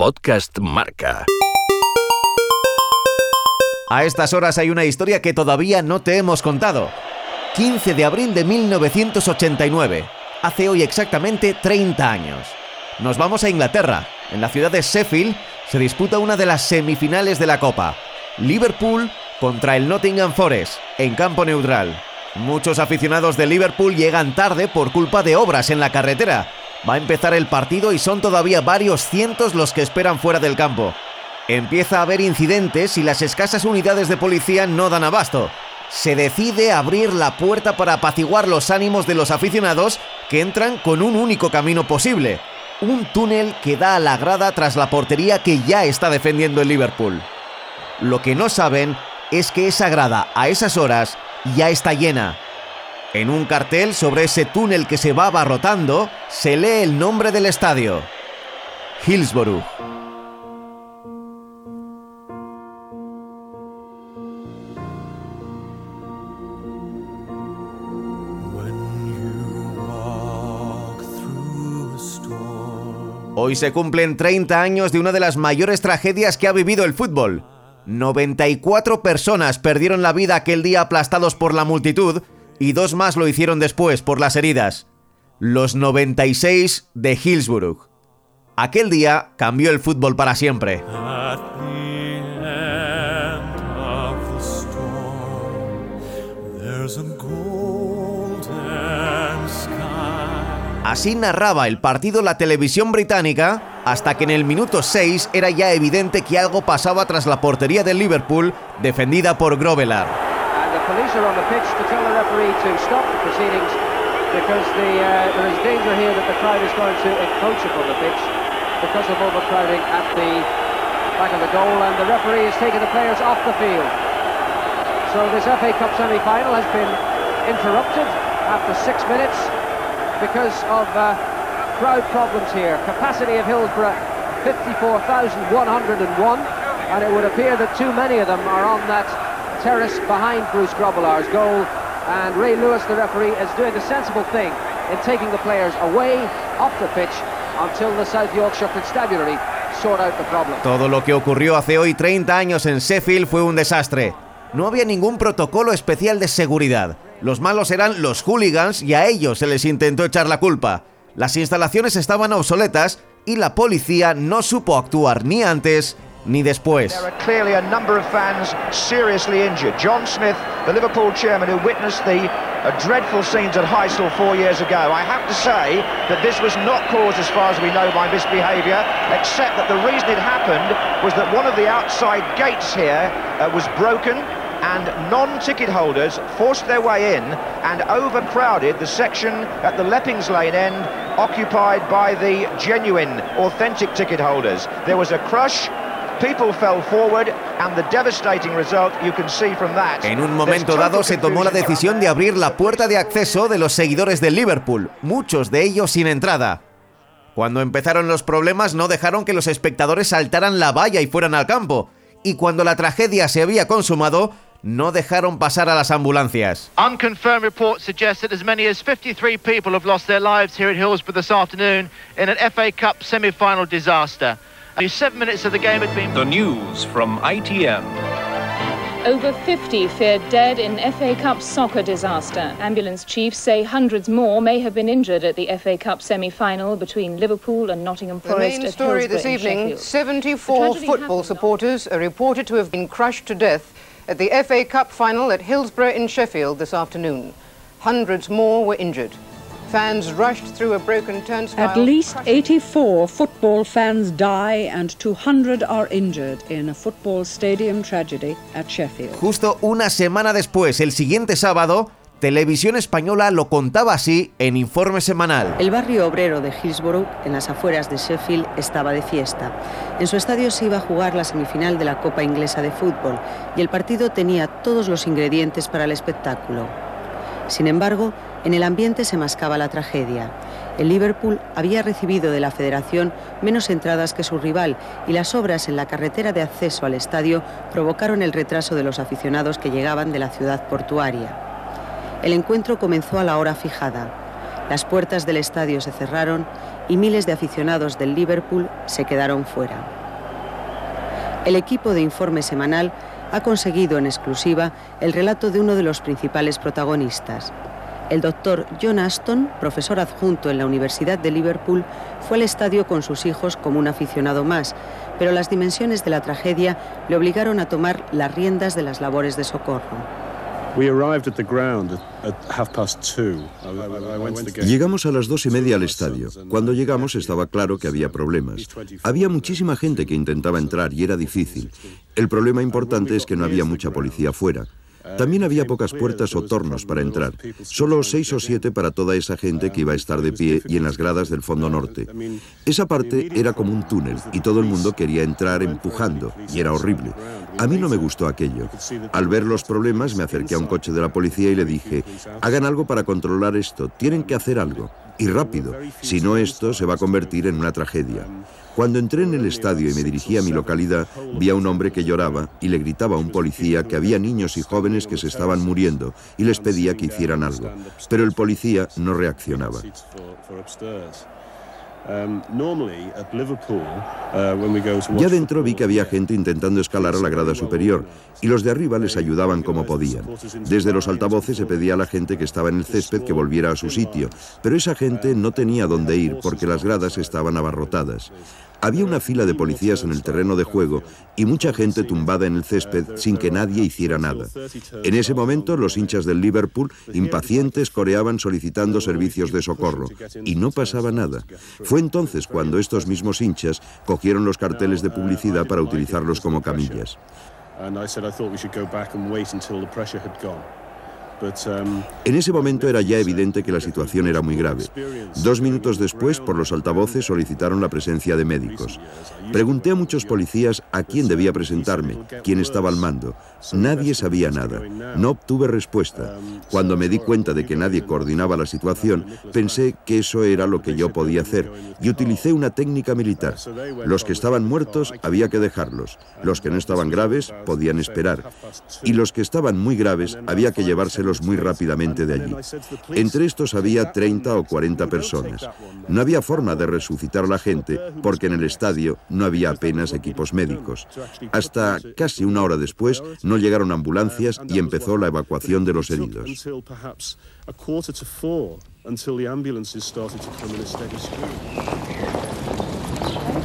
Podcast Marca. A estas horas hay una historia que todavía no te hemos contado. 15 de abril de 1989. Hace hoy exactamente 30 años. Nos vamos a Inglaterra. En la ciudad de Sheffield se disputa una de las semifinales de la Copa. Liverpool contra el Nottingham Forest, en campo neutral. Muchos aficionados de Liverpool llegan tarde por culpa de obras en la carretera. Va a empezar el partido y son todavía varios cientos los que esperan fuera del campo. Empieza a haber incidentes y las escasas unidades de policía no dan abasto. Se decide abrir la puerta para apaciguar los ánimos de los aficionados que entran con un único camino posible, un túnel que da a la grada tras la portería que ya está defendiendo el Liverpool. Lo que no saben es que esa grada a esas horas ya está llena. En un cartel sobre ese túnel que se va abarrotando se lee el nombre del estadio. Hillsborough. Hoy se cumplen 30 años de una de las mayores tragedias que ha vivido el fútbol. 94 personas perdieron la vida aquel día aplastados por la multitud y dos más lo hicieron después por las heridas. Los 96 de Hillsborough. Aquel día cambió el fútbol para siempre. Así narraba el partido la televisión británica hasta que en el minuto 6 era ya evidente que algo pasaba tras la portería del Liverpool defendida por Grovelar. police are on the pitch to tell the referee to stop the proceedings because the, uh, there is danger here that the crowd is going to encroach upon the pitch because of overcrowding at the back of the goal and the referee is taking the players off the field. So this FA Cup semi-final has been interrupted after six minutes because of uh, crowd problems here. Capacity of Hillsborough 54,101 and it would appear that too many of them are on that terrace behind Bruce Grobbelaar's goal and Ray Lewis, the referee, is doing the sensible thing in taking the players away off the pitch until the South Yorkshire Constabulary sort out the problem. Todo lo que ocurrió hace hoy 30 años en Sheffield fue un desastre. No había ningún protocolo especial de seguridad. Los malos eran los hooligans y a ellos se les intentó echar la culpa. Las instalaciones estaban obsoletas y la policía no supo actuar ni antes ni después. There are clearly a number of fans seriously injured. John Smith, the Liverpool chairman who witnessed the dreadful scenes at Heysel four years ago. I have to say that this was not caused, as far as we know, by misbehaviour, except that the reason it happened was that one of the outside gates here uh, was broken and non-ticket holders forced their way in and overcrowded the section at the Leppings Lane end occupied by the genuine, authentic ticket holders. There was a crush People fell forward and the devastating result you can see from that. En un momento dado se tomó la decisión de abrir la puerta de acceso de los seguidores del Liverpool, muchos de ellos sin entrada. Cuando empezaron los problemas no dejaron que los espectadores saltaran la valla y fueran al campo, y cuando la tragedia se había consumado, no dejaron pasar a las ambulancias. Unconfirmed reports suggest that as many as 53 people have lost their lives here at Hillsborough this afternoon in an FA Cup semi-final disaster. Seven minutes of the game had been... The news from ITN. Over 50 feared dead in FA Cup soccer disaster. Ambulance chiefs say hundreds more may have been injured at the FA Cup semi-final between Liverpool and Nottingham Forest. The main story this evening, 74 football supporters are reported to have been crushed to death at the FA Cup final at Hillsborough in Sheffield this afternoon. Hundreds more were injured. Fans rushed through a broken turnstile. At least 84 football fans die and 200 are injured in a football stadium tragedy at Sheffield. Justo una semana después, el siguiente sábado, Televisión Española lo contaba así en informe semanal. El barrio obrero de Hillsborough, en las afueras de Sheffield, estaba de fiesta. En su estadio se iba a jugar la semifinal de la Copa Inglesa de Fútbol y el partido tenía todos los ingredientes para el espectáculo. Sin embargo, en el ambiente se mascaba la tragedia. El Liverpool había recibido de la federación menos entradas que su rival y las obras en la carretera de acceso al estadio provocaron el retraso de los aficionados que llegaban de la ciudad portuaria. El encuentro comenzó a la hora fijada. Las puertas del estadio se cerraron y miles de aficionados del Liverpool se quedaron fuera. El equipo de informe semanal ha conseguido en exclusiva el relato de uno de los principales protagonistas. El doctor John Aston, profesor adjunto en la Universidad de Liverpool, fue al estadio con sus hijos como un aficionado más, pero las dimensiones de la tragedia le obligaron a tomar las riendas de las labores de socorro. Llegamos a las dos y media al estadio. Cuando llegamos estaba claro que había problemas. Había muchísima gente que intentaba entrar y era difícil. El problema importante es que no había mucha policía fuera. También había pocas puertas o tornos para entrar, solo seis o siete para toda esa gente que iba a estar de pie y en las gradas del fondo norte. Esa parte era como un túnel y todo el mundo quería entrar empujando y era horrible. A mí no me gustó aquello. Al ver los problemas me acerqué a un coche de la policía y le dije, hagan algo para controlar esto, tienen que hacer algo. Y rápido, si no esto se va a convertir en una tragedia. Cuando entré en el estadio y me dirigí a mi localidad, vi a un hombre que lloraba y le gritaba a un policía que había niños y jóvenes que se estaban muriendo y les pedía que hicieran algo. Pero el policía no reaccionaba. Um, uh, ya dentro vi que había gente intentando escalar a la grada superior y los de arriba les ayudaban como podían. Desde los altavoces se pedía a la gente que estaba en el césped que volviera a su sitio, pero esa gente no tenía dónde ir porque las gradas estaban abarrotadas. Había una fila de policías en el terreno de juego y mucha gente tumbada en el césped sin que nadie hiciera nada. En ese momento los hinchas del Liverpool, impacientes, coreaban solicitando servicios de socorro y no pasaba nada. Fue entonces cuando estos mismos hinchas cogieron los carteles de publicidad para utilizarlos como camillas. Um, en ese momento era ya evidente que la situación era muy grave. Dos minutos después, por los altavoces, solicitaron la presencia de médicos. Pregunté a muchos policías a quién debía presentarme, quién estaba al mando. Nadie sabía nada. No obtuve respuesta. Cuando me di cuenta de que nadie coordinaba la situación, pensé que eso era lo que yo podía hacer y utilicé una técnica militar. Los que estaban muertos había que dejarlos. Los que no estaban graves podían esperar. Y los que estaban muy graves había que llevárselos muy rápidamente de allí. Entre estos había 30 o 40 personas. No había forma de resucitar a la gente porque en el estadio no había apenas equipos médicos. Hasta casi una hora después no llegaron ambulancias y empezó la evacuación de los heridos.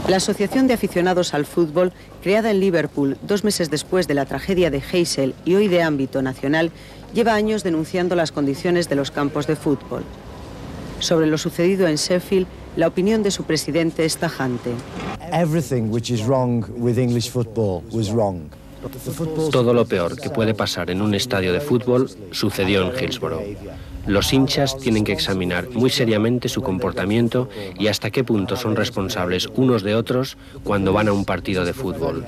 La Asociación de Aficionados al Fútbol, creada en Liverpool dos meses después de la tragedia de Heysel y hoy de ámbito nacional, lleva años denunciando las condiciones de los campos de fútbol. Sobre lo sucedido en Sheffield, la opinión de su presidente es tajante. Todo lo peor que puede pasar en un estadio de fútbol sucedió en Hillsborough. Los hinchas tienen que examinar muy seriamente su comportamiento y hasta qué punto son responsables unos de otros cuando van a un partido de fútbol.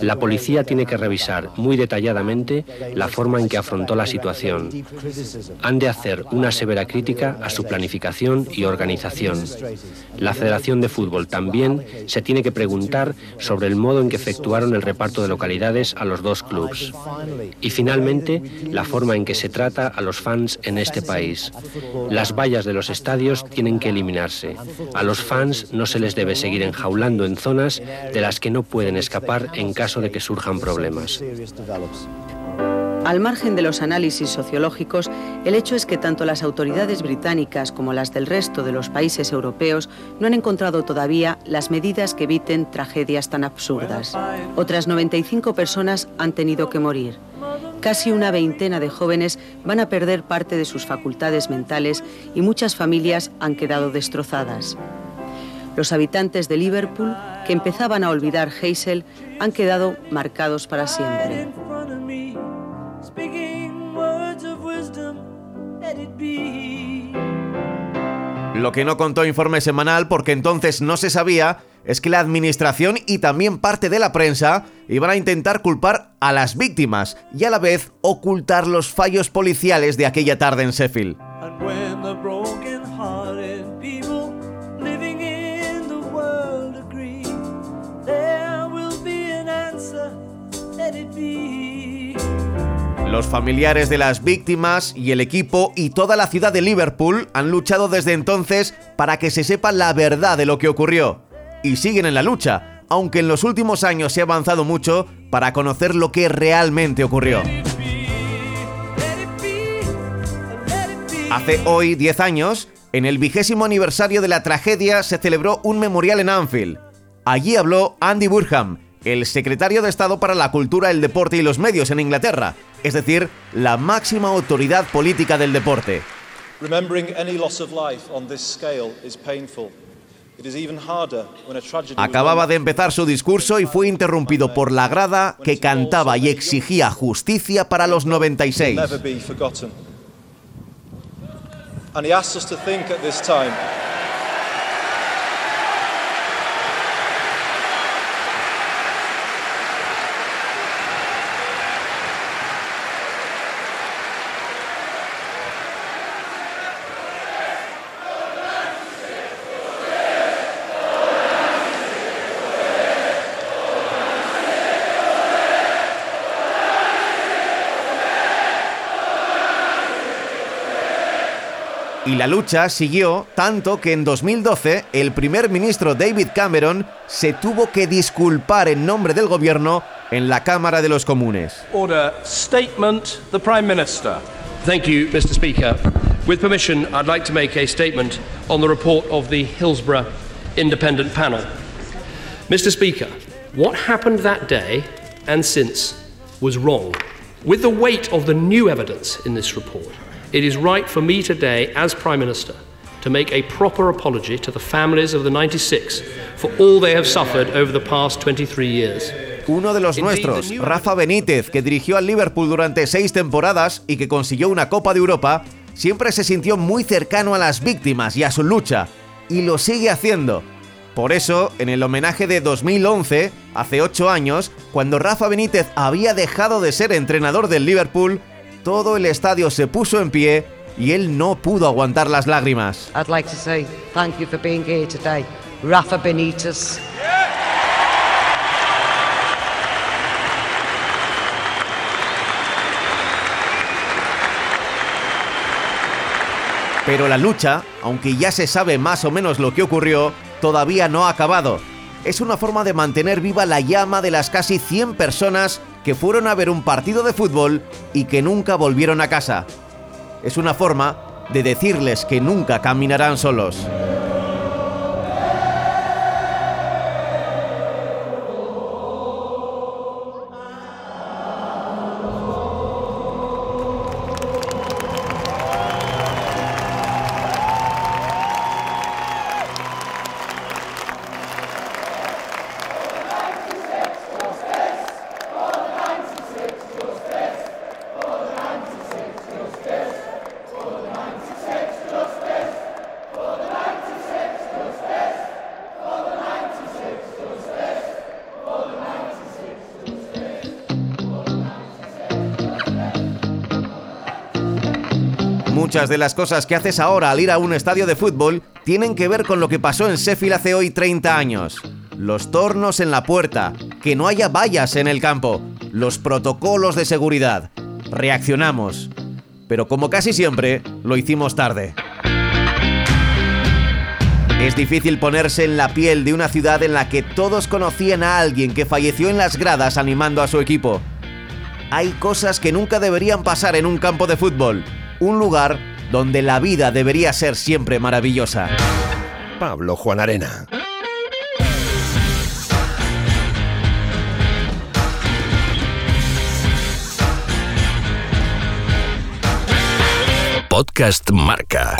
La policía tiene que revisar muy detalladamente la forma en que afrontó la situación. Han de hacer una severa crítica a su planificación y organización. La Federación de Fútbol también se tiene que preguntar sobre el modo en que efectuaron el reparto de localidades a los dos clubes. Y finalmente, la forma en que se trata a los fans en este país. Las vallas de los estadios tienen que eliminarse. A los fans no se les debe seguir enjaulando en zonas de las que no pueden escapar en caso de que surjan problemas. Al margen de los análisis sociológicos, el hecho es que tanto las autoridades británicas como las del resto de los países europeos no han encontrado todavía las medidas que eviten tragedias tan absurdas. Otras 95 personas han tenido que morir. Casi una veintena de jóvenes van a perder parte de sus facultades mentales y muchas familias han quedado destrozadas. Los habitantes de Liverpool, que empezaban a olvidar Hazel, han quedado marcados para siempre. Lo que no contó Informe Semanal, porque entonces no se sabía, es que la administración y también parte de la prensa iban a intentar culpar a las víctimas y a la vez ocultar los fallos policiales de aquella tarde en Sheffield. Los familiares de las víctimas y el equipo y toda la ciudad de Liverpool han luchado desde entonces para que se sepa la verdad de lo que ocurrió. Y siguen en la lucha, aunque en los últimos años se ha avanzado mucho para conocer lo que realmente ocurrió. Hace hoy 10 años, en el vigésimo aniversario de la tragedia, se celebró un memorial en Anfield. Allí habló Andy Burham, el secretario de Estado para la Cultura, el Deporte y los Medios en Inglaterra, es decir, la máxima autoridad política del deporte. Acababa de empezar su discurso y fue interrumpido por la grada que cantaba y exigía justicia para los 96. Y la lucha siguió tanto que en 2012 el primer ministro David Cameron se tuvo que disculpar en nombre del gobierno en la Cámara de los Comunes. Order statement the Prime Minister. Thank you, Mr. Speaker. With permission, I'd like to make a statement on the report of the Hillsborough Independent Panel. Mr. Speaker, what happened that day and since was wrong. With the weight of the new evidence in this report, it is right for me today, as Prime Minister, to make a proper apology to the families of the 96 for all they have suffered over the past 23 years. Uno de los nuestros, Rafa Benítez, que dirigió al Liverpool durante seis temporadas y que consiguió una Copa de Europa, siempre se sintió muy cercano a las víctimas y a su lucha, y lo sigue haciendo. Por eso, en el homenaje de 2011, hace ocho años, cuando Rafa Benítez había dejado de ser entrenador del Liverpool, todo el estadio se puso en pie y él no pudo aguantar las lágrimas. I'd like to say thank you for being here today, Rafa Benitez. Pero la lucha, aunque ya se sabe más o menos lo que ocurrió, todavía no ha acabado. Es una forma de mantener viva la llama de las casi 100 personas que fueron a ver un partido de fútbol y que nunca volvieron a casa. Es una forma de decirles que nunca caminarán solos. Muchas de las cosas que haces ahora al ir a un estadio de fútbol tienen que ver con lo que pasó en Sheffield hace hoy 30 años. Los tornos en la puerta, que no haya vallas en el campo, los protocolos de seguridad. Reaccionamos. Pero como casi siempre, lo hicimos tarde. Es difícil ponerse en la piel de una ciudad en la que todos conocían a alguien que falleció en las gradas animando a su equipo. Hay cosas que nunca deberían pasar en un campo de fútbol un lugar donde la vida debería ser siempre maravillosa. Pablo Juan Arena. Podcast Marca.